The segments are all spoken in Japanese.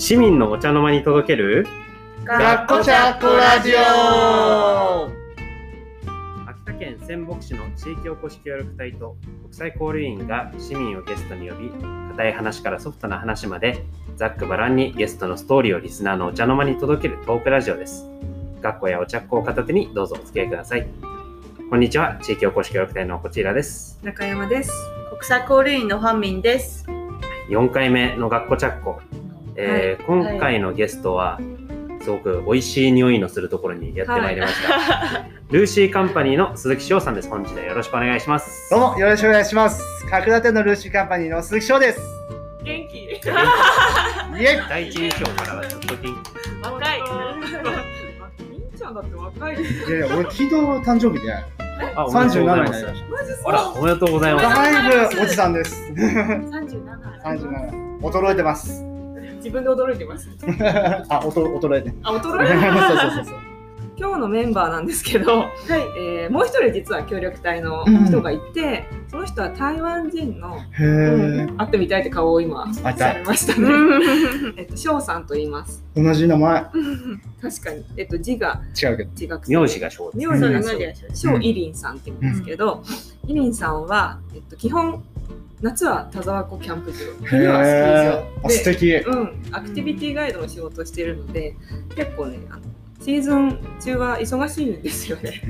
市民のお茶の間に届ける学校チャッコラジオ。秋田県仙北市の地域おこし協力隊と国際交流員が市民をゲストに呼び固い話からソフトな話までざっくばらんにゲストのストーリーをリスナーのお茶の間に届けるトークラジオです。学校やお茶っ子を片手にどうぞお付き合いください。こんにちは地域おこし協力隊のこちらです。中山です。国際交流員のファンミンです。4回目の学校チャッコ、えーはい今回のゲストはすごく美味しい匂いのするところにやってまいりました、ルーシーカンパニーの鈴木翔さんです本日はよろしくお願いしますどうもよろしくお願いします。角館のルーシーカンパニーの鈴木翔です。元気？イエイ第一印象からはちょっと元気若い。みんちゃんだって若いです。いやいや、俺昨日誕生日であおめでとう37ございますになりましマジあらおめでとうございますだいぶおじさんです。三十七。37。衰えてます。自分で驚いてます。あ、おと衰えて。あ、そう衰えそうそうそう。今日のメンバーなんですけど、はい。えーもう一人実は協力隊の人がいて、その人は台湾人の、へうん会ってみたいって顔を今会いたいされましたね。えっと翔さんと言います。え。同じ名前。確かに。えっと字が違うけど。違くて名字が翔名字がそう翔翔イリンさんって言うんですけど、イリンさんはえっと基本夏は田沢湖キャンプ場、冬はスキ素敵。うん、アクティビティガイドの仕事をしてるので結構ねあのシーズン中は忙しいんですよね。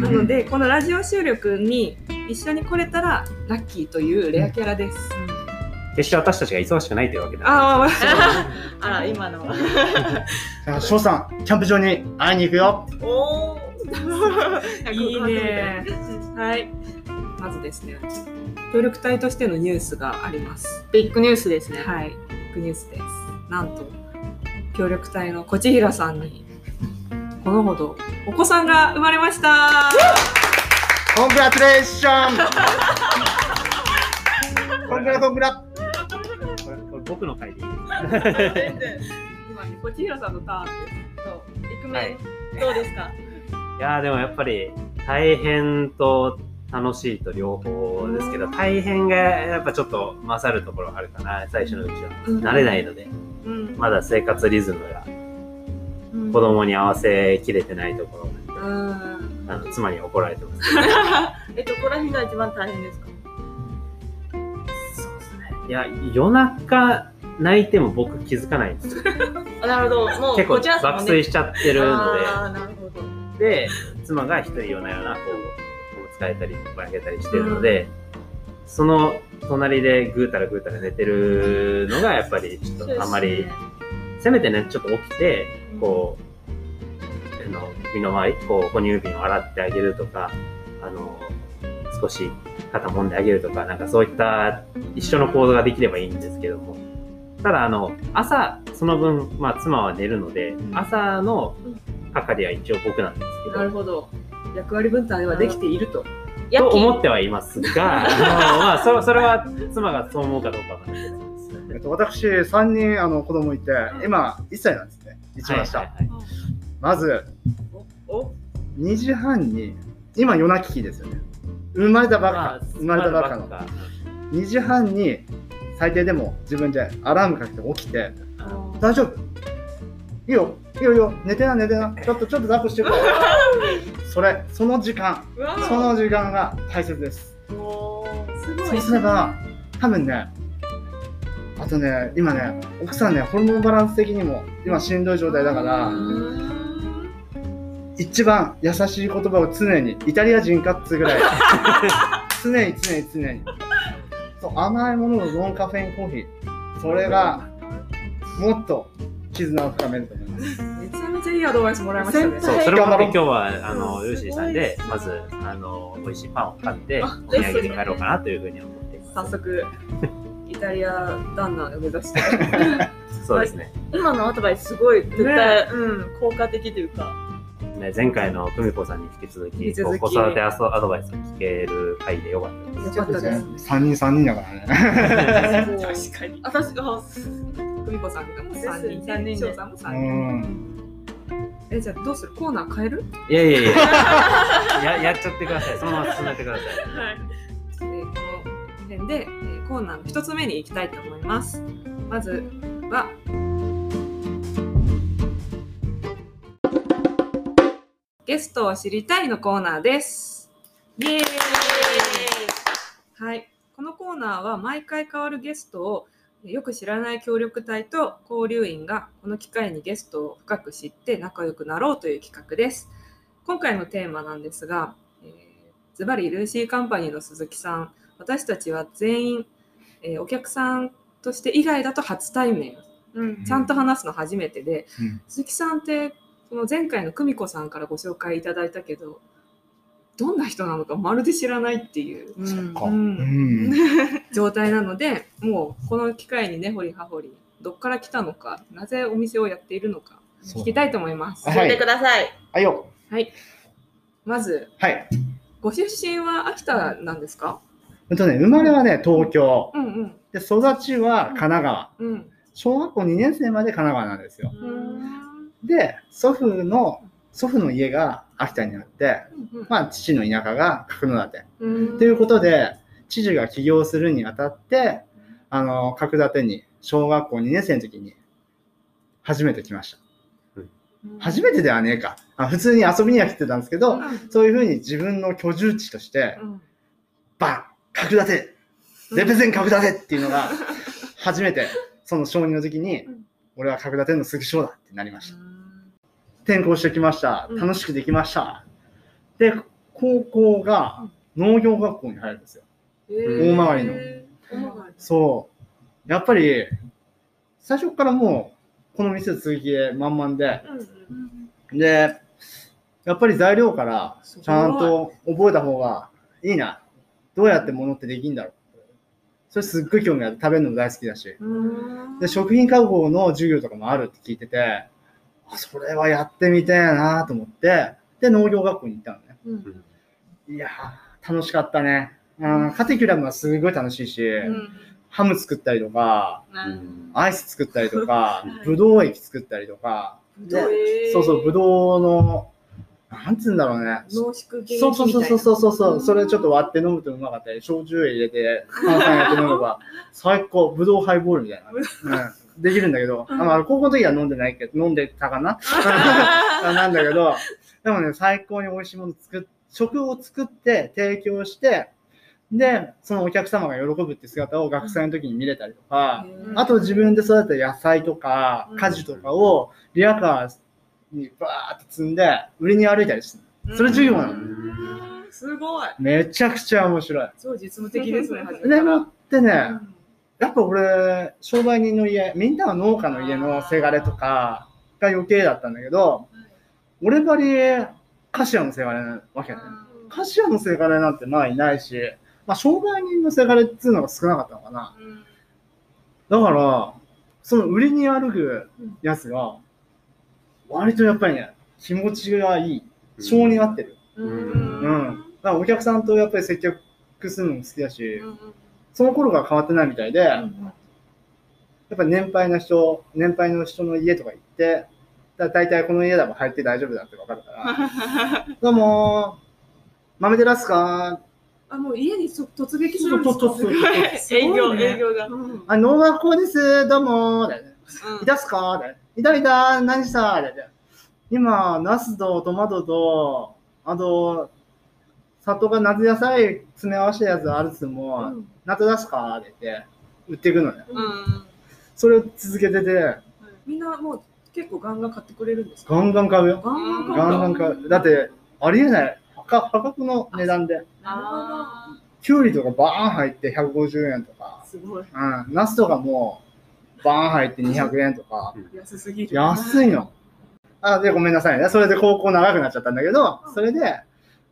なのでこのラジオ収録に一緒に来れたらラッキーというレアキャラです。決して私たちが忙しくないというわけではああ、あら、今の 翔さん、キャンプ場に会いに行くよ。おお、いいね。はい。まずですね、協力隊としてのニュースがあります。ビッグニュースですね。はい、ビッグニュースです。なんと、協力隊のこちひらさんに、このほどお子さんが生まれました。コングラチュレーションコングラコングラこれこれ僕の回でいい今ね、こちひらさんのターンです。そう。イクはいメン、どうですか？いやーでもやっぱり大変と楽しいと両方ですけど大変がやっぱちょっと勝るところあるかな最初のうちはうん慣れないのでうん。まだ生活リズムが子供に合わせきれてないところうん。あの妻に怒られてます え、どこら辺が一番大変ですか？そうですねいや夜中泣いても僕気づかないんですよ あ、なるほど。もう、結構爆睡しちゃってるのああ、なるほど。でで妻が一人夜な夜なこうえたりぼやけたりしてるので、その隣でぐうたらぐうたら寝てるのがやっぱりちょっとあんまり、せめてねちょっと起きてこうあの身の回りこう哺乳瓶を洗ってあげるとかあの少し肩揉んであげるとかなんかそういった一緒の行動ができればいいんですけども。ただあの朝その分、まあ、妻は寝るので朝の係は一応僕なんですけど。なるほど。役割分担はできていると。と思ってはいますが まあそそれは妻がそう思うかどうかわからないですえっと、私、3人あの子供いて、今、1歳なんですね。一番下。はいはいはいまず、お2時半に、今夜泣き期ですよね。生まれたばっかまあ、生まれたばっかの。生まれ2時半に最低でも自分でアラームかけて起きて、大丈夫？いいよ、いいよいいよ、寝てな寝てな、ちょっとちょっと抱っこしてるから。それ、その時間、その時間が大切です。そうい。すれば、多分ね、あとね、今ね、奥さんね、ホルモンバランス的にも今しんどい状態だから、一番優しい言葉を常に、イタリア人かっつうぐらい、常に常に常に。そう甘いもののノンカフェインコーヒー、それがもっと絆を深めると。めちゃめちゃいいアドバイスもらいましたね。そう、それも今日は、あうんの、ルーシーさんで、まず、あの、美味しいパンを買って、あお土産に帰ろうかなというふうに思っていま早速、イタリア旦那を目指して。す。そうですね。今のアドバイスすごい絶対、うん、効果的というか。ね前回の久美子さんに引き続き、引き続き子育てアドバイスを聞ける回でよかったです。よかったです。3人3人だからね。確 確かに。私が、久美子さんがも3人で翔さんも3人。えじゃあどうする？コーナー変える？いやいやいやややっちゃってくださいそのまま進めてください、はい、えー、この辺で、えー、コーナーの一つ目に行きたいと思います。まずはゲストを知りたいのコーナーです。イエーイ。はい。このコーナーは毎回変わるゲストをよく知らない協力隊と交流員がこの機会にゲストを深く知って仲良くなろうという企画です。今回のテーマなんですが、えーズバリルーシーカンパニーの鈴木さん、私たちは全員、えーお客さんとして以外だと初対面、うん。ちゃんと話すの初めてで、うん。鈴木さんってその前回の久美子さんからご紹介いただいたけどどんな人なのかまるで知らないっていう、うん。うん 状態なのでもうこの機会にね掘り葉掘りどっから来たのかなぜお店をやっているのか聞きたいと思います。は教えてください。はいよ。はいまずはい。ご出身は秋田なんですか？えっとね、生まれはね、東京。うんうんで、育ちは神奈川。うん小学校2年生まで神奈川なんですよ。うんで、祖父の、祖父の家が秋田にあって、うんまあ、父の田舎が角館。うんということで、知事が起業するにあたって、あの、角館に小学校2年生の時に初めて来ました。初めてではねえか。あ普通に遊びには来てたんですけど、うんそういうふうに自分の居住地として、うんバン角館レペゼン角館っていうのが、初めて、その小2の時にうん、俺は角館の鈴木翔だってなりました。うん転校してきました。うん楽しくできました。で、高校が農業学校に入るんですよ。えー大回りのそう。やっぱり、最初からもう、この店続きで満々で、うんで、やっぱり材料からちゃんと覚えた方がいいな。どうやって物ってできんだろう。それすっごい興味ある。食べるのも大好きだし。うんで、食品加工の授業とかもあるって聞いてて、あそれはやってみてえなと思って、で、農業学校に行ったのね。うんいやー、楽しかったね。うん。カテキュラムはすごい楽しいし、うん。ハム作ったりとか、うん。アイス作ったりとかはい、ぶどう液作ったりとか、でそうそう、ぶどうの、なんつうんだろうね。濃縮原液みたいそうなそうそうそうそうそう、それちょっと割って飲むとうまかったり、焼酎入れて、炭酸やって飲めば、最高、ぶどうハイボールみたいな。うん、できるんだけど、あの高校の時は飲んでないけど、飲んでたかな？なんだけど、でもね、最高に美味しいもの作っ、食を作って提供して、で、そのお客様が喜ぶって姿を学生の時に見れたりとか、あと自分で育てた野菜とか果樹とかをリアカーにバーって積んで売りに歩いたりしてる。それ授業なの。うんすごい。めちゃくちゃ面白い。超実務的ですね でもってね、やっぱ俺、商売人の家、みんなは農家の家のせがれとかが余計だったんだけど、俺ばり菓子屋のせがれなわけね。菓子屋のせがれなんてまあいないし、まあ商売人のせがれっていうのが少なかったのかな。だから、その売りに歩くやつが、割とやっぱりね、気持ちがいい。性に合ってる。うんうん。だからお客さんとやっぱり接客するのも好きだし、うんその頃から変わってないみたいで、やうんっぱり年配の人、年配の人の家とか行って、だ大体この家だも入って大丈夫だって分かるから、どうもー、豆でらすかあもう家にそ突撃するんですか？営業、ね営業が。うんあ、農学校です、どうもー、だよね。いたっすかだよねいたいた、何した？だよね今、ナスとトマトと、あと、里が夏野菜詰め合わせたやつあるっつも、うん夏出すか？って言って、売っていくのね。うん。それを続けてて、みんなもう結構ガンガン買ってくれるんですか？ガンガン買うよ。ガンガン買う。だって、ありえない。破破格の値段で。あきゅうりとかバーン入って150円とか、すごい。うん、ナスとかもバーン入って200円とか、安すぎる。安いの。あ、で、ごめんなさいね。それで高校長くなっちゃったんだけど、それで、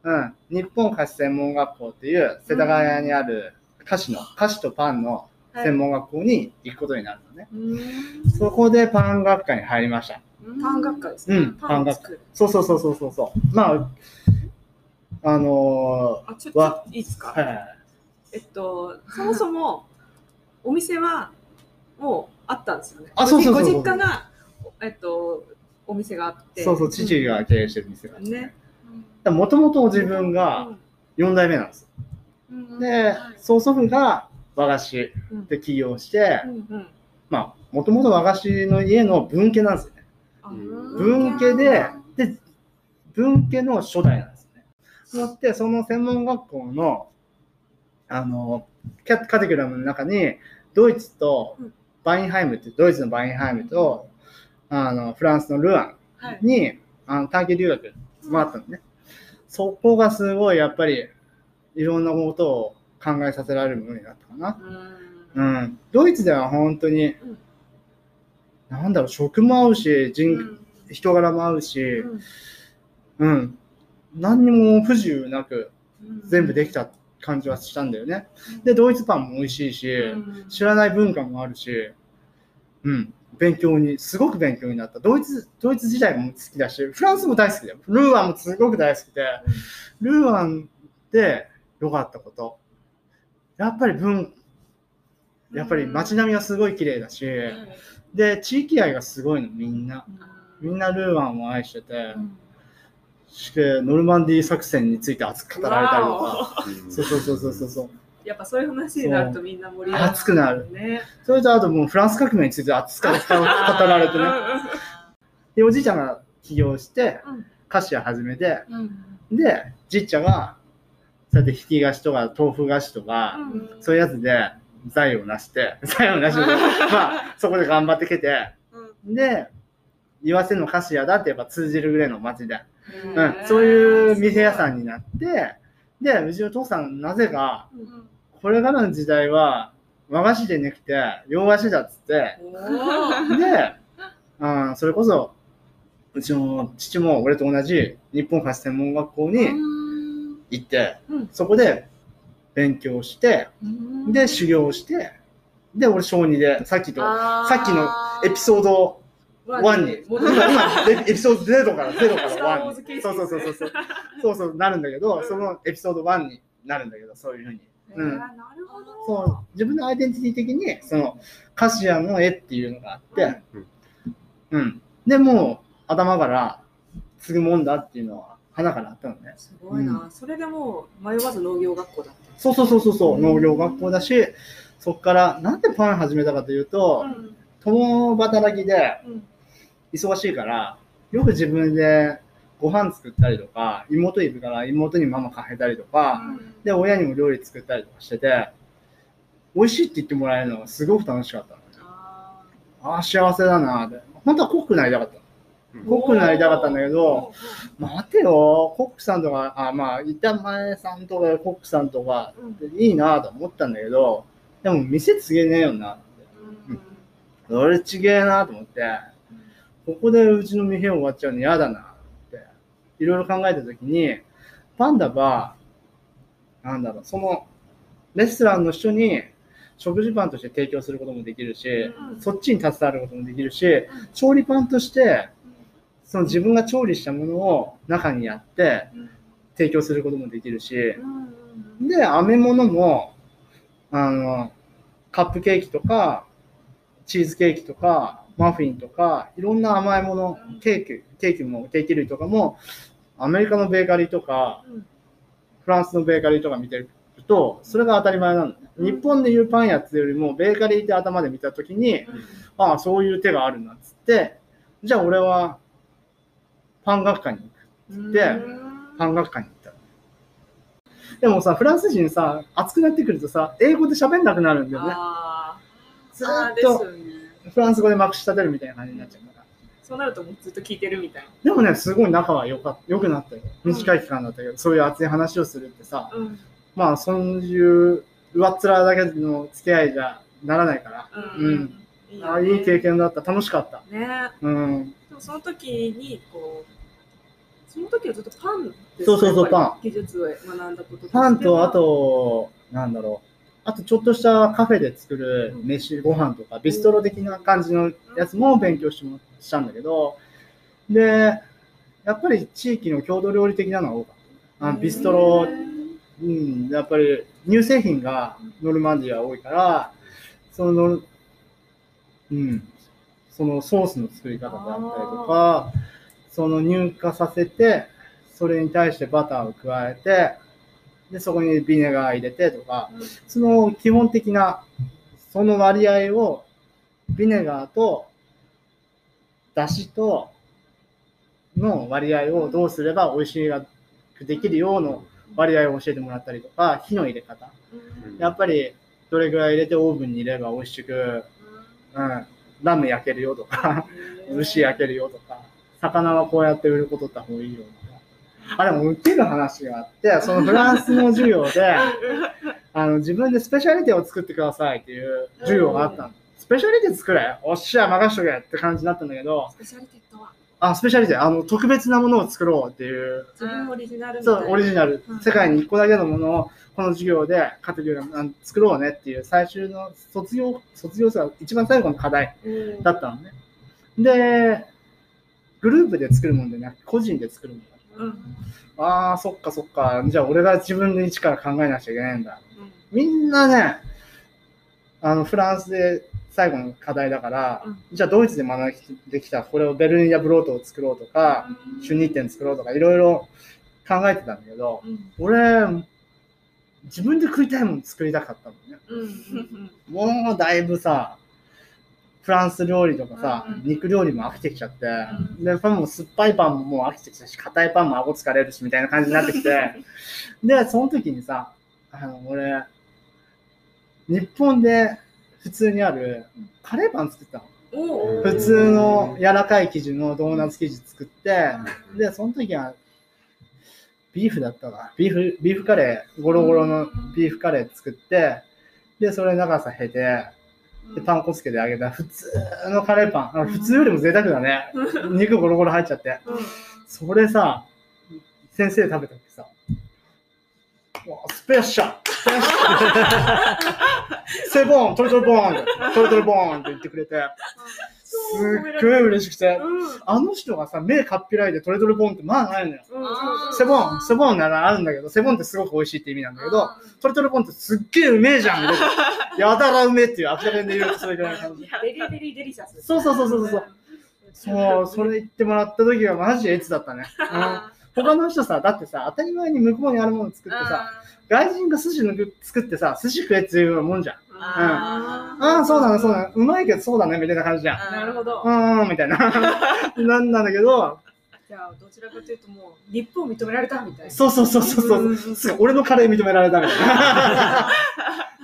うん、日本菓子専門学校っていう世田谷にある菓子の、菓子とパンの専門学校に行くことになるのね。うん。そこでパン学科に入りました。パン学科ですね。うん。パンを作る。そうそうそうそうそうそう。まあ、あのあちょっわといいですか？ー、はい。はいはい。えっとそもそもお店はもうあったんですよね。あそうそうご実家がえっとお店があって。そうそう、父が経営してる店が。ね。もともと自分が4代目なんです。うんで、曽祖父が和菓子うん。で起業してう、んうん。まあ、もともと和菓子の家の分家なんですよね。分家で、で、文家の初代なんですって、その専門学校の、あの、キャカテキュラムの中に、ドイツとうんバインハイムって、ドイツのバインハイムと、あの、フランスのルアはいンに、あの短期留学もあったのね。そこがすごい、やっぱり、いろんなことを考えさせられるものになったかな。ううんん。ドイツでは本当に、うんなんだろう、食も合うし、人、うん人柄も合うし、うんうん。何にも不自由なくうん全部できた感じはしたんだよね。で、ドイツパンも美味しいし、うん知らない文化もあるし、うん。勉強に、すごく勉強になった。ドイツ、ドイツ自体も好きだし、フランスも大好きだよ。ルーアンもすごく大好きで、ルーアンで良かったこと。やっぱり文、やっぱり街並みがすごい綺麗だし、で、地域愛がすごいの、みんな。みんなルーアンを愛してて、してノルマンディー作戦について熱く語られたりとか、わそうそうそうそうそうそう。おやっぱそういう話になるとみんな盛り上がる。熱くなる。ね。それとあともうフランス革命について熱く語られてね。で、おじいちゃんが起業してうん、菓子屋始めて、うん。で、じっちゃが、そうやって引き菓子とか豆腐菓子とか、うん。そういうやつで財を成して、財を成して、まあ、そこで頑張ってきて、で、岩瀬の菓子屋だってやっぱ通じるぐらいの街で、うん。うん、そういう店屋さんになって、で、うちの父さん、なぜか、うんこれからの時代は、和菓子でなくて、洋菓子だっつって、で、うん、それこそ、うちの父も俺と同じ日本菓子専門学校に行って、うん。そこで勉強して、うん。で、修行して、で、俺小2で、さっきと、さっきのエピソード1に、今、エピソード0から、0から1ウォーズ形式に。そうそうそうそうそう。そうそう、なるんだけど、そのエピソード1になるんだけど、そういうふうに。なるほど。そう、自分のアイデンティティ的に、その、カシアの絵っていうのがあって、うん。で、もう、頭から継ぐもんだっていうのは、花からあったのね。すごいな、それでもう迷わず農業学校だった。そうそうそうそうそう、うん。農業学校だし、そっから、なんでパン始めたかというと、うん。共働きでうん忙しいから、よく自分でご飯作ったりとか、妹いるから妹にママかけたりとか、で、親にも料理作ったりとかしてて、美味しいって言ってもらえるのがすごく楽しかったのね。あああ、幸せだなって。本当はコックになりたかったコックになりたかったんだけど、待てよ、コックさんとか、あまあ、板前さんとかコックさんとかうん。いいなと思ったんだけど、でも店継げねえよなって。うん。それちげえなと思って、ここでうちの店終わっちゃうの嫌だなって、いろいろ考えたときに、パンダは、なんだろう、その、レストランの人に食事パンとして提供することもできるし、うん。そっちに携わることもできるし、調理パンとして、その自分が調理したものを中にやってうん。提供することもできるし、うんで、飴物も、あの、カップケーキとか、チーズケーキとか、マフィンとか、いろんな甘いもの、ケーキ、ケーキも、ケーキ類とかも、アメリカのベーカリーとか、うんフランスのベーカリーとか見てると、それが当たり前なの日本でいうパン屋っていうよりも、ベーカリーって頭で見たときに、ああ、そういう手があるなっつって、じゃあ俺は、パン学科に行く。でうんパン学科に行った。でもさ、フランス人さ、熱くなってくるとさ、英語で喋んなくなるんだよね。あずっとフランス語でまくし立てるみたいな感じになっちゃうから。そうなるともうずっと聞いてるみたいでもね、すごい仲は良かった良くなったよ。短い期間だったけど、そういう熱い話をするってさ、な。うんまあ、そういう上っ面だけの付き合いじゃならないから、うんいいああいい経験だった。楽しかった。ね。うん。でもその時にこうその時はずっとパンそうそうそうやっぱり技術を学んだことパンと、あと、なんだろう。あと、ちょっとしたカフェで作る飯、ご飯とか、ビストロ的な感じのやつも勉強ししたんだけど、で、やっぱり地域の郷土料理的なのが多かった。あビストロ、うん、やっぱり乳製品がノルマンディアは多いから、そのうん、そのソースの作り方であったりとか、その乳化させて、それに対してバターを加えて、で、そこにビネガー入れてとか、うん。その基本的な、その割合を、ビネガーと、だしと、の割合をどうすれば美味しいができるような割合を教えてもらったりとか、火の入れ方。やっぱりどれぐらい入れてオーブンに入れれば美味しく、うん、ラム焼けるよとか、牛焼けるよとか、魚はこうやって売ることった方がいいよとか。あ、でも売ってる話があって、そのフランスの授業で、あの自分でスペシャリティを作ってくださいっていう授業があったの。スペシャリティ作れおっしゃ、任しとけって感じになったんだけど、スペシャリテッドは？あ、スペシャリティ、あの、特別なものを作ろうっていう、自分オリジナルみたいなそう、オリジナルうん。世界に一個だけのものを、この授業でカテゴリーを作ろうねっていう最終の卒業、卒業生一番最後の課題うんだったのね。で、グループで作るもんでなく個人で作るもん。うん。ああ、そっかそっか。じゃあ俺が自分で一から考えなきゃいけないんだ。うん。みんなね、あの、フランスで最後の課題だから、うん。じゃあドイツで学んできた、これをベルリンやブロートを作ろうとか、シュニッテン作ろうとか、いろいろ考えてたんだけど、うん。俺、自分で食いたいもの作りたかったのね。うん。うん。もうだいぶさ、フランス料理とかさ、肉料理も飽きてきちゃって、うで、パンも酸っぱいパンももう飽きてきたし、硬いパンも顎疲れるし、みたいな感じになってきて、で、その時にさ、あの、俺、日本で普通にあるカレーパン作ったの。普通の柔らかい生地のドーナツ生地作って、で、その時は、ビーフだったか。ビーフ、ビーフカレー、ゴロゴロのビーフカレー作って、で、それ長さ経て、で、パン粉つけてあげた普通のカレーパン。あ普通よりも贅沢だね。肉ゴロゴロ入っちゃって。それさ、先生食べた時さ、うわスペシャル。セボントリトリボーン。トリトリボーンって言ってくれて、すっごい嬉しくて、あの人がさ、目かっぴらいでトリトリボーンってまあないのよ。セボン、セボンならあるんだけど、セボンってすごく美味しいって意味なんだけど、très très bon ってすっげえうめえじゃん やたらうめえっていう秋田弁で言うとそれぐらいの感じ。 very very delicious そうそうそうそうそう。そう、それ言ってもらった時はマジエツだったね。うん他の人さ、だってさ、当たり前に向こうにあるもの作ってさ、外人が寿司の作ってさ、寿司食えっていうもんじゃん。あああ、そうだね、そうだね。うまいけどそうだね、みたいな感じじゃん。なるほどうーん、みたいな。なんなんだけど、じゃあどちらかというともうリップを認められたみたいなそうそうそうそうそう俺のカレー認められたみたいな。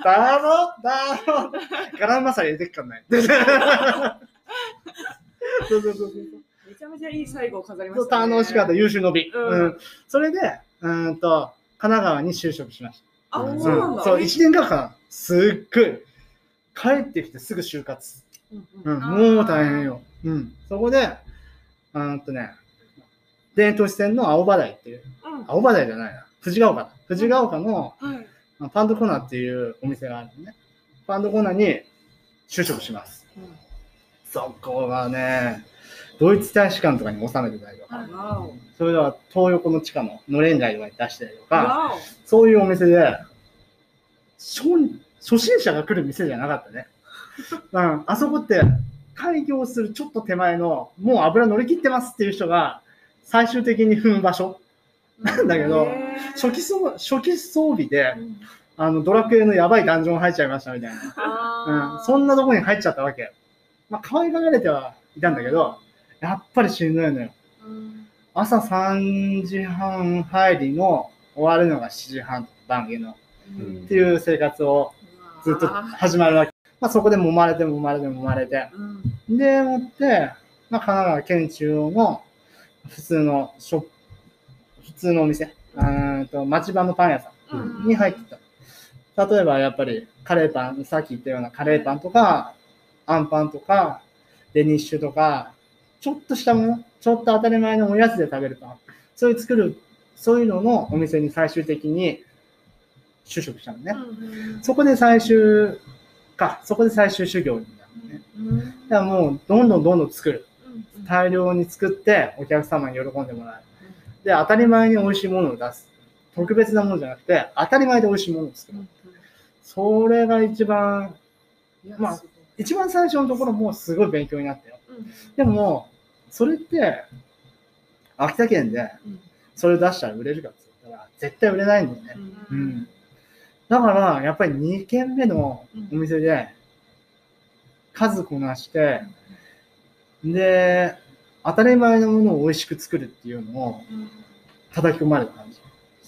だろだろガラムマサラ入れてっかんない。そうそうそうそう。めちゃめちゃいい最後を飾りましたね楽しかった、優秀の美。うんうん。それで、うーんと、神奈川に就職しました。あうんそうなんだそう、1年間、すっごい、帰ってきてすぐ就活。うんうん。うん、もう大変よ。うん。そこで、うーんとね、伝統市線の青葉台っていう、うん。青葉台じゃないな、藤ヶ丘。だ。藤ヶ丘のはい。まあパンドコーナーっていうお店があるのね。パンドコーナーに就職します。そこがね、ドイツ大使館とかに収めてたりとか、それでは東横の地下ののれん街とかに出したりとか、わそういうお店で、初初心者が来る店じゃなかったね。うん、あそこって開業するちょっと手前の、もう油乗り切ってますっていう人が最終的に踏む場所。おなんだけど初期装初期装備でう、んあのドラクエのやばいダンジョン入っちゃいましたみたいな。うん、そんなとこに入っちゃったわけ。まあ、可愛がられてはいたんだけど、やっぱりしんどいのよ。うん朝3時半入りの終わるのが7時半番組のうんっていう生活をずっと始まるわけ。まあ、そこで揉まれて揉まれて揉まれて。うんで、もって、まあ、神奈川県中央の普通のショップ、普通のお店、うーんと町場のパン屋さうんんに入ってた。例えばやっぱりカレーパン、さっき言ったようなカレーパンとか、アンパンとか、デニッシュとか、ちょっとしたもの、ちょっと当たり前のおやつで食べるパン。そういう作る、そういうののお店に最終的に就職したのね。うんそこで最終か、そこで最終修行になるのね。うんだからもう、どんどんどんどん作る。うん大量に作って、お客様に喜んでもらう。で、当たり前に美味しいものを出す。特別なものじゃなくて、当たり前で美味しいものを作る。それが一番、まあ一番最初のところもすごい勉強になったよ。でも、それって、秋田県でそれ出したら売れるかって言ったら、絶対売れないんだよね。うん。だから、やっぱり2軒目のお店で、数こなして、で、当たり前のものを美味しく作るっていうのを叩き込まれた感じ。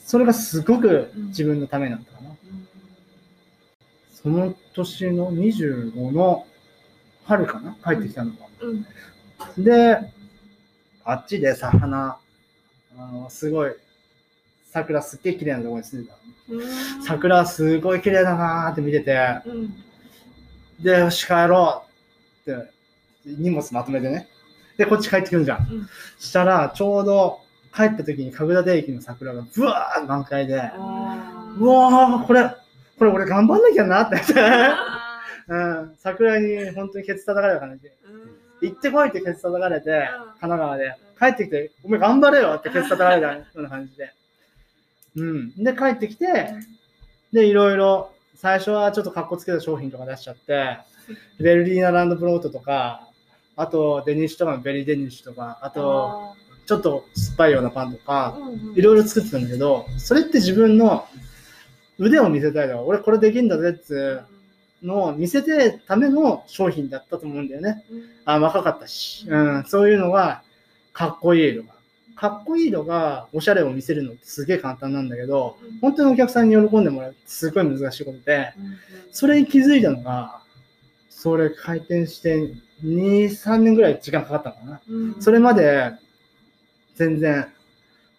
それがすごく自分のためになったかな。その年の25の春かな帰ってきたのが。うんで、あっちでさ、花、あの、すごい、桜すっげえ綺麗なところに住んでた桜すごい綺麗だなーって見てて、うんで、よし、帰ろうって、荷物まとめてね。で、こっち帰ってくるじゃん。うんしたら、ちょうど帰った時に神楽駅の桜がブワーッ満開で、あうわー、これ、これ俺頑張んなきゃなって。あうん、桜に本当にケツ叩かれた感じ。行ってこいってケツ叩かれて、神奈川で。帰ってきて、お前頑張れよってケツ叩かれたような感じで。うん。で、帰ってきて、で、いろいろ、最初はちょっと格好つけた商品とか出しちゃって、 Berliner Landbrot とか、あとデニッシュとかのベリーデニッシュとか、あと、ちょっと酸っぱいようなパンとか、いろいろ作ってたんだけど、それって自分の腕を見せたいだろ。俺これできんだぜっつうのを見せてための商品だったと思うんだよね。あ、若かったし。うん、そういうのがかっこいい色が。かっこいい色がおしゃれを見せるのってすげえ簡単なんだけど、本当にお客さんに喜んでもらうってすごい難しいことで、それに気づいたのが、それ開店して2、3年ぐらい時間かかったのかな。それまで全然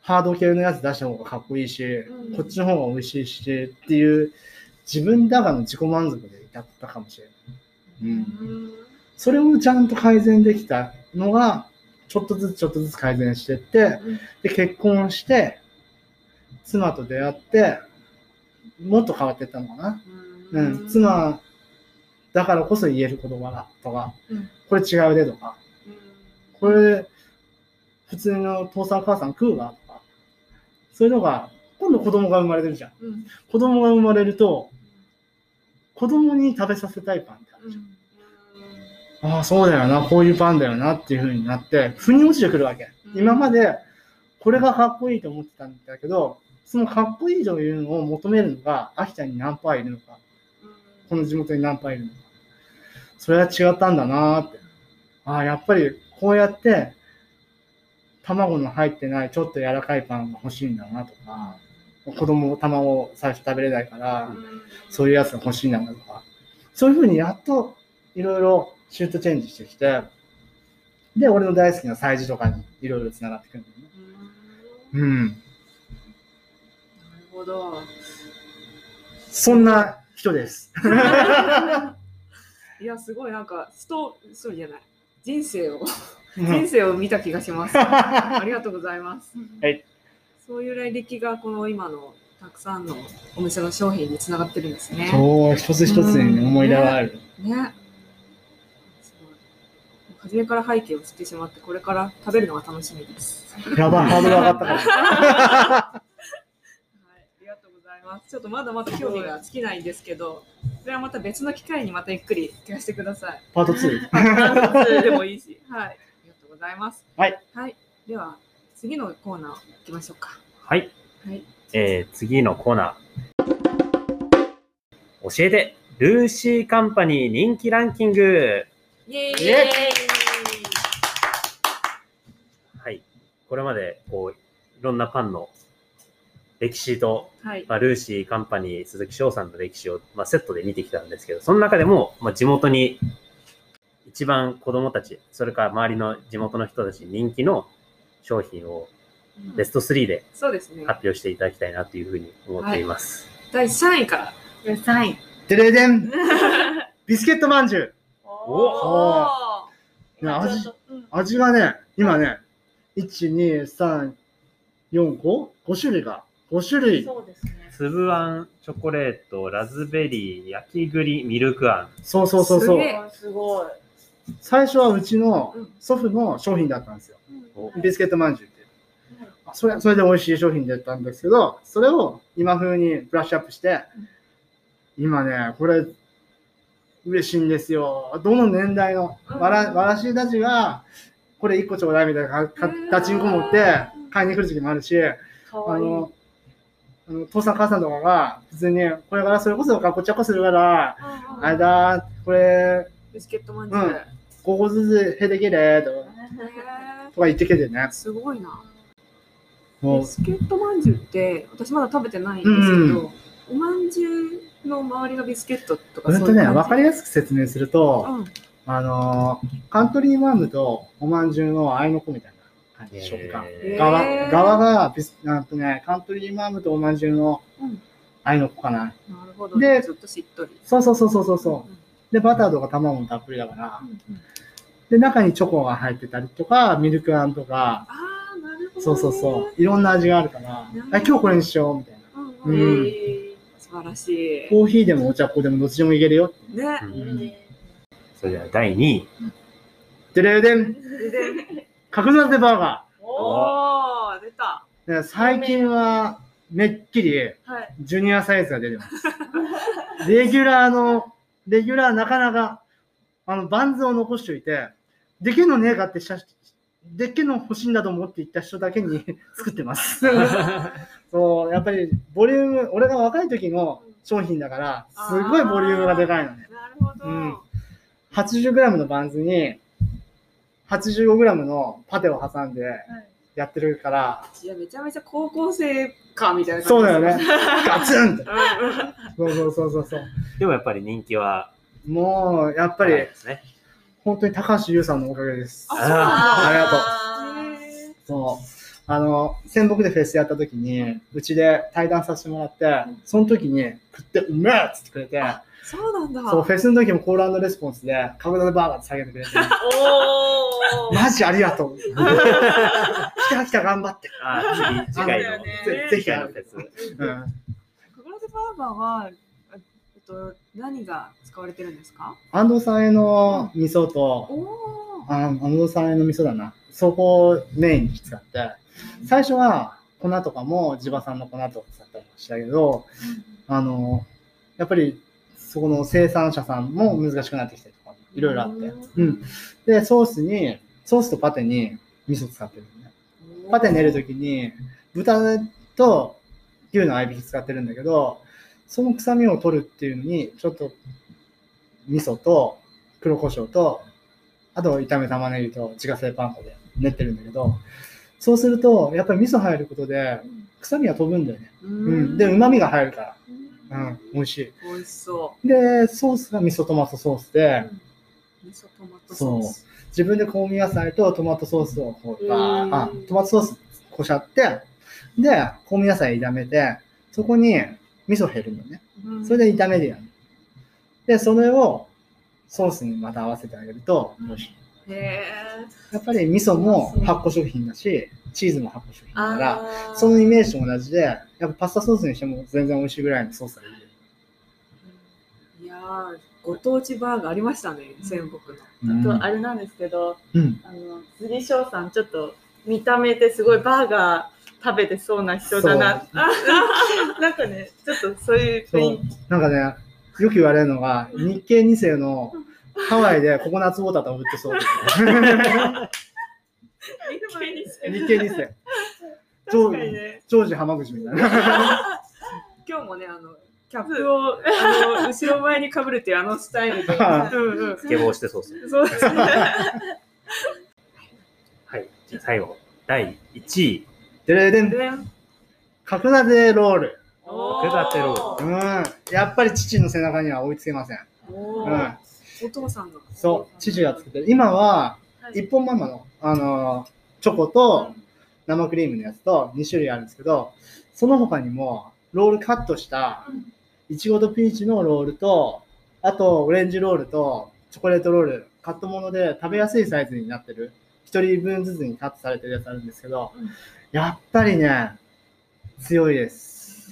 ハード系のやつ出した方がかっこいいし、うんこっちの方が美味しいしっていう自分だがの自己満足で至ったかもしれない。うん。それをちゃんと改善できたのが、ちょっとずつちょっとずつ改善してって、で、結婚して、妻と出会って、もっと変わっていったのかな。うん、妻だからこそ言える言葉だとか、うんこれ違うでとか、これ普通の父さん母さん食うわとか、そういうのが、今度子供が生まれてるじゃん。うん子供が生まれると、子供に食べさせたいパンってあるじゃん。ああ、そうだよな、こういうパンだよなっていう風になって、腑に落ちてくるわけ。うん今まで、これがかっこいいと思ってたんだけど、そのかっこいいというのを求めるのが、秋田に何パーいるのか、この地元に何パーいるのか。それは違ったんだなーって。ああ、やっぱりこうやって、卵の入ってないちょっと柔らかいパンが欲しいんだなとか、子供卵を最初食べれないから、そういうやつが欲しいんだなとか、そういうふうにやっといろいろシュートチェンジしてきて、で、俺の大好きな催事とかにいろいろつながってくるんだよね。うん。なるほど。そんな人です。いや、すごいなんか、ストーリーじゃない。人生を、うん人生を見た気がします。ありがとうございます。はい。そういう来歴がこの今のたくさんのお店の商品につながってるんですね。そう、一つ一つに思い出がある。ね。すごい。初めから背景を知ってしまって、これから食べるのが楽しみです。やばい、ハードル上がったから。はい、ありがとうございます。ちょっとまだまだ興味が尽きないんですけど、それはまた別の機会にまたゆっくり聞かせてください。パート2。はいでもいいし、はい、ありがとうございます。はい。はい、では次のコーナー行きましょうか。はい。はい。えー、次のコーナー。教えて、ルーシーカンパニー人気ランキング。イエーイイエはい。これまで、こう、いろんなパンの歴史と、はい。まあ、ルーシーカンパニー鈴木翔さんの歴史を、まあ、セットで見てきたんですけど、その中でも、まあ、地元に一番子供たち、それから周りの地元の人たちに人気の商品をベスト3でそうですね。発表していただきたいなというふうに思っています。第3位から。3位。デレデンビスケットまんじゅう。おね味味がね、今ね、1、2、3、4、5、5種類が、5種類。そうですね。粒あん、チョコレート、ラズベリー、焼き栗、ミルクあん。そうそうそうそうすごい。最初はうちのうん祖父の商品だったんですよ。おビスケットまんじゅうって。あそれそれで美味しい商品だったんですけど、それを今風にブラッシュアップして、今ね、これ、嬉しいんですよ。どの年代のわらわらしいたちが、これ1個ちょうだいみたいなかかガチンコ持って買いに来る時もあるし。あの、あの父さん母さんとかが普通に、これからそれこそかっこちゃこするから、あれだ、これ、ビスケットまんじゅう。うん5個ずつ減ってけれとか、とか言ってけてね。すごいな。ビスケットまんじゅうって私まだ食べてないんですけど、おまんじゅうの周りがビスケットとかうんとね、わかりややすく説明すると、うん、あのーカントリーマームとおまんじゅうの合いの子みたいな感じ、食感。側側がビスなんとね、カントリーマームとおまんじゅうのうん合いの子かな。なるほど、でちょっとしっとり。そうそうそうそうそうそう。んで、バターとか卵もたっぷりだからう、んうんで、中にチョコが入ってたりとか、ミルクあんとか、ああ、なるほど、ね。そうそうそう、いろんな味があるから、あ今日これにしようみたいな。うんうん。素晴らしい。コーヒーでもお茶っこでもどっちでもいけるよ。ね。うんそれでは第2位。でれでん、で、角立バーガおー、出た。ー。で最近はめっきりはい。ジュニアサイズが出てます。レギュラーの、レギュラーなかなか、あの、バンズを残しておいて、でけんのねえかって写でっけんの欲しいんだと思って行った人だけに 作ってます。そう、やっぱりボリューム、俺が若い時の商品だから、すごいボリュームがでかいのね。なるほど。うん 80g のバンズに、85g のパテを挟んでやってるから、いや、めちゃめちゃ高校生かみたいなそうだよね。ガツンって。そうそうそうそうそう。でもやっぱり人気はもう、やっぱり、ね。本当に高橋優さんのおかげです。あありがとうそう。あの、仙北でフェスやった時に、うちで対談させてもらって、その時に食ってうめえっつってくれて、そうなんだ。そう、フェスの時もコールレスポンスで、カブダでバーガーって下げてくれて、おー。マジありがとう。来た来た頑張って。あ次、次回の、そうだよねぜ次ひ回のフェス。うん。クグラデバーガーは、えっと、何が使われてるんですか？安藤さんへの味噌と、おー。あ安藤さんへの味噌だな。そこをメインに使って、最初は粉とかも地場産の粉とか使ったりしたけど、あの、やっぱりそこの生産者さんも難しくなってきたりとか、いろいろあって。うん。で、ソースに、ソースとパテに味噌使ってるね。パテ練るときに、豚と牛の合いびき使ってるんだけど、その臭みを取るっていうのに、ちょっと味噌と黒胡椒と、あと炒め玉ねぎと自家製パン粉で練ってるんだけど、そうすると、やっぱり味噌入ることで、臭みが飛ぶんだよね。ううん。で、旨味が入るから。うんうん、美味しい。美味しそで、ソースが味噌トマトソースで、う。味噌トマトソース。自分で香味野菜とトマトソースをこう、うんあ、トマトソースこしゃって、で、香味野菜炒めて、そこに味噌減るのね。うんそれで炒めるやん。で、それをソースにまた合わせてあげると美味しい。へやっぱり味噌も発酵食品だし、チーズも発酵食品ーだから、そのイメージと同じで、やっぱパスタソースにしても全然美味しいぐらいのソースがいる。いやーご当地バーガーありましたね、仙北の。うんあとあれなんですけど、うん。あの杉翔さんちょっと見た目ですごいバーガー食べてそうな人だな。なんかね、ちょっとそういう雰囲気。なんかね、よく言われるのが、日系2世のハワイでココナッツウォーターとか売ってそう です。日系2世。ジョ確かにね。ジョージ浜口みたいな。今日もね、あの、キャップをあの後ろ前にかぶるっていうあのスタイルで。うんうんスケボーしてそうですね。そうですね。はい。じゃあ最後、第1位。でれでん、で角立ロール。角立ロうん。やっぱり父の背中には追いつけません。おーうん。お父さんが。そう、父が作ってる。今は、はい一本ママの、あの、チョコと生クリームのやつと2種類あるんですけど、その他にも、ロールカットした、いちごとピーチのロールと、あと、オレンジロールと、チョコレートロール、カットもので食べやすいサイズになってる、一人分ずつにカットされてるやつあるんですけど、うん。やっぱりね、強いです。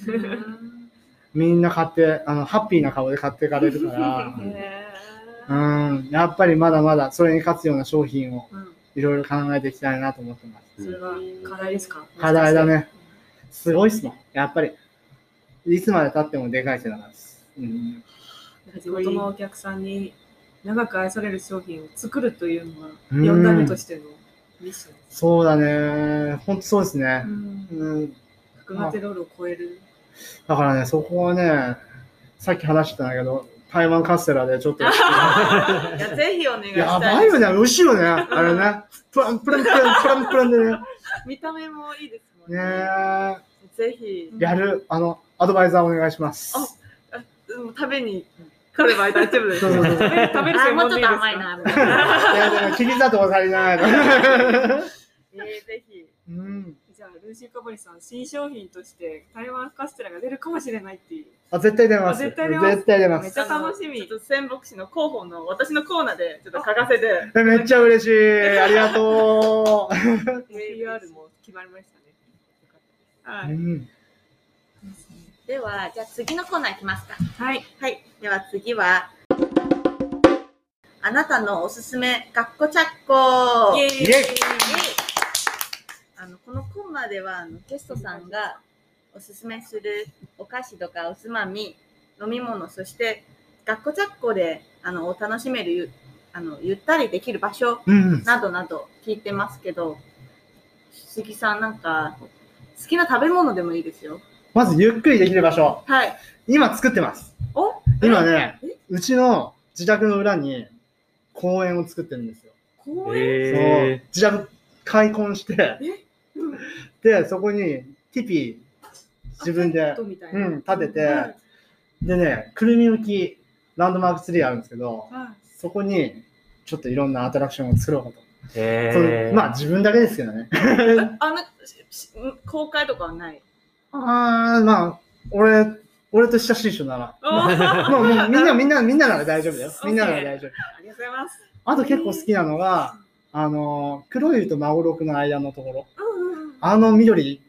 みんな買って、あの、ハッピーな顔で買っていかれるから、へうん、やっぱりまだまだそれに勝つような商品をーうんいろいろ考えていきたいなと思ってます。それは課題ですか？課題だね。すごいっすもん。やっぱり、いつまで経ってもでかい背中です。うん、地元のお客さんに長く愛される商品を作るというのは、うん4代目としてのミッションです。そうだね。ほんとそうですねう。ん。うん、ロールを超える。だからね、そこはね、さっき話してたんだけど、台湾カステラでちょっと。いや、ぜひお願いしたい。やばいよね、美味しいよね。あれね。プランプランプランプランプランでね。見た目もいいですもんねね。え。ぜひ。やる、あの、アドバイザーお願いします。あうん食べに来れば大丈夫です。そうそうそう食べる食べもうちょっと甘いな。いや、でも、きび砂糖足りないの。えーぜひ。うん。じゃあルーシーカボリさん新商品として台湾カステラが出るかもしれないっていうあ、絶対出ます。あ絶対出ます絶対出ますめっち。ゃ楽しみちょっと仙北市の広報の私のコーナーでちょっと書かせて。えめっちゃ嬉しい。ありがと PR も決まりましたねう。はい、うん。では、じゃあ次のコーナーいきますか。はい、はい。では次は、あなたのおすすめ、かっこちゃっこイエーイイエイあのこのコーナーではあのゲストさんがおすすめするお菓子とかおつまみ飲み物そして学校着校であのお楽しめるゆあのゆったりできる場所うん。などなど聞いてますけど杉さんなんか好きな食べ物でもいいですよまず、ゆっくりできる場所。はい今作ってます。お？今ねえ、うちの自宅の裏に公園を作ってるんですよ。公園？えそう。自宅開墾して、うんで、そこにティピ自分でうん、立てて、はいでね、くるみ向きランドマークツリーあるんですけど、はそこにちょっといろんなアトラクションを作ろうかと。ー、えそのー、まあ自分だけですけどね。あの公開とかはない？あー、まあ、俺、俺と親しい人なら。い おーもうみんな、みんな、みんななら大丈夫だよ。みんななら大丈夫。ありがとうございますあと結構好きなのが、あの、黒湯と孫六の間のところ。うんうんうんあの緑、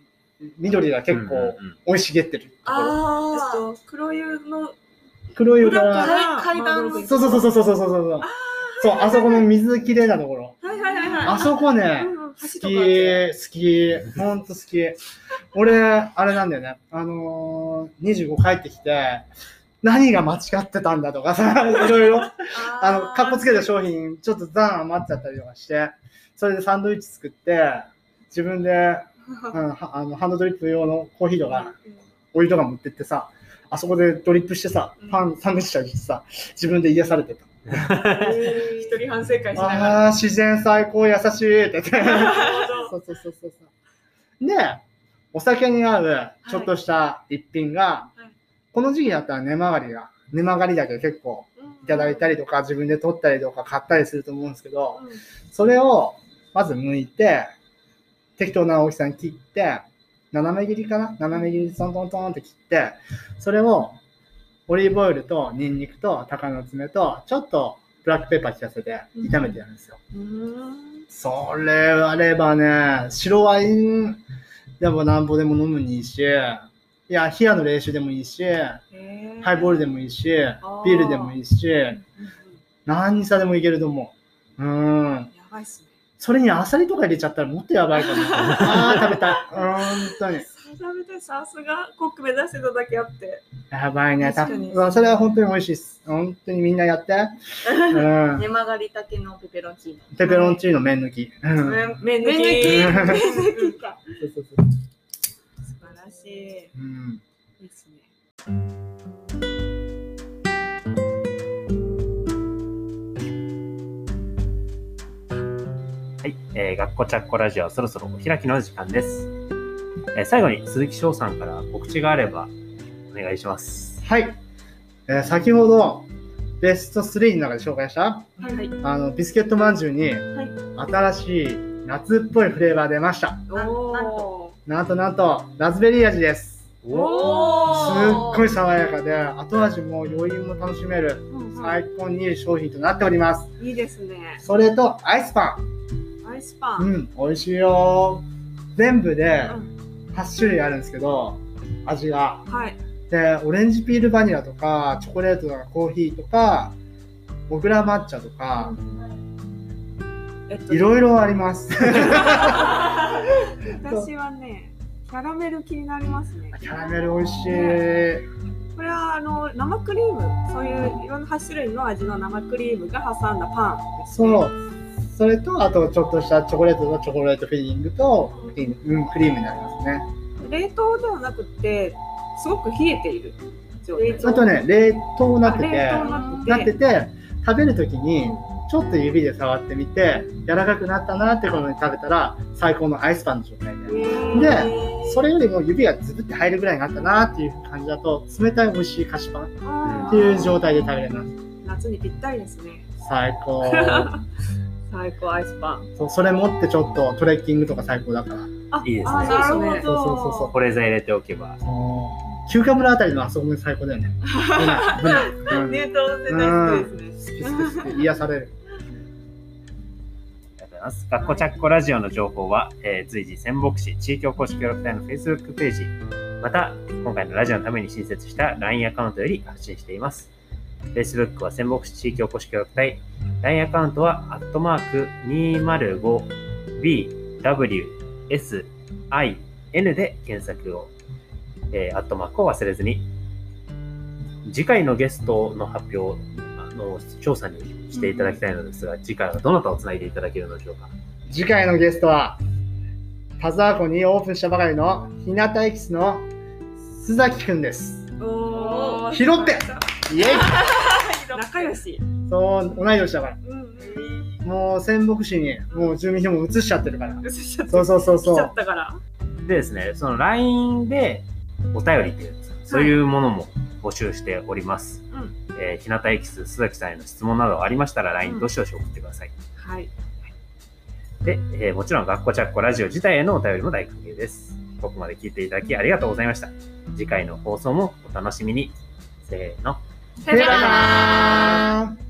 緑が結構生い茂ってるところ。えっあと黒湯の黒湯か、裏からら階段そうそうそうそうそうそうそう。そう、あそこの水きれいなところ。はいはいはいはいあそこね、好き、好き、ほんと好き。俺、あれなんだよね。あのー、25帰ってきて、何が間違ってたんだとかさ、いろいろ、あの、かっこつけた商品、ちょっと残余っちゃったりとかして、それでサンドイッチ作って、自分で、うん、はあのハンドドリップ用のコーヒーとか、お湯とか持ってってさ、あそこでドリップしてさ、パン、サンドイッチしてさ、自分で癒されてた。一人反省会しながら。ああ、自然最高、優しいって そうそうそうそうそう。で、お酒に合うちょっとした一品が、はい。この時期だったら根曲がりが、根曲がりだけ結構どいただいたりとか、自分で取ったりとか買ったりすると思うんですけど、うん。それをまず剥いて、適当な大きさに切って、斜め切りかな？斜め切りでトントントンって切って、それをオリーブオイルとニンニクと鷹の爪と、ちょっとブラックペッパー効かせて炒めてやるんですよ。うん。それあればね、白ワインでもなんぼでも飲むにいいし、いや、冷やの冷酒でもいいし、ハイボールでもいいし、ー。ビールでもいいし、何にさでもいけると思う。うん。やばいっすねそれにアサリとか入れちゃったらもっとやばいかも。ああ、食べたい。本当に。食べてさすがコック目指してただけあってやばいね。た確かにうんそれは本当に美味しいです。本当にみんなやって。うん。根曲がりたけのペペロンチーノ。ペペロンチーノ麺抜き。うん。麺抜き麺抜き麺抜きかそうそうそう素晴らしいうん。いいっすねはい、えー、学校チャッコラジオ、そろそろお開きの時間です。えー最後に鈴木翔さんから告知があればお願いします。はい。えー先ほど、ベスト3の中で紹介した、はいはいあの、ビスケットまんじゅうに、新しい夏っぽいフレーバー出ました。おなんとなんと、ラズベリー味です。ーすっおごい爽やかで、後味も余韻も楽しめる、ー最高にいい商品となっております。いいですねそれと、アイスパアイスパン。うンん、美味しいよ。全部でうん8種類あるんですけど、味が。はいで、オレンジピールバニラとか、チョコレートとかコーヒーとか、小倉抹茶とか、えっといろいろあります。私はねキャラメル気になりますねキャラメル美味しい。これはあの生クリームそういういろんな8種類の味の生クリームが挟んだパンです、ね、そう。それと、あとちょっとしたチョコレートとチョコレートフィリングと、クリーム、うん、クリームになりますね。冷凍ではなくてすごく冷えている。あとね、冷凍になってて、なってて食べるときに、ちょっと指で触ってみて、柔らかくなったなって頃に食べたら、最高のアイスパンの状態で。で、それよりも指がズブって入るぐらいになったなっていう感じだと、冷たい美味しい菓子パンっていう状態で食べれます。夏にぴったりですね。最高。最高アイスパン。そうそれ持ってちょっとトレッキングとか最高だから。あいいですねあーなるほど。そうそうそうそう保冷剤入れておけば。休暇村あたりのあそこも最高だよね。入刀世代ですね。好き好き好き癒される。ありがとうございます。学校チャッコラジオの情報は、えー随時仙北市地域おこし協力隊の Facebook ページ、また、今回のラジオのために新設した LINE アカウントより発信しています。Facebook は仙北市地域おこし協力隊、LINE アカウントは、アットマーク 205BWSIN で検索を、えーアットマークを忘れずに、次回のゲストの発表あの調査にしていただきたいのですが、次回はどなたをつないでいただけるのでしょうか？次回のゲストは、田沢湖にオープンしたばかりの日向エキスの須崎くんです。拾ってイエイ 仲良し。そう、同い年だから。うんうん。もう仙北市にもう住民票も移しちゃってるから。移しちゃった。そうそうそうそ来ちゃっう。たから。でですね、その LINE でお便りっていうそういうものも募集しております。うんえー日向エキス須崎さんへの質問などありましたらう LINE んどしどし送ってください。はい。で、えーもちろん学校チャッコラジオ自体へのお便りも大歓迎です。ここまで聞いていただきありがとうございました。次回の放送もお楽しみに。せーの。さよなら。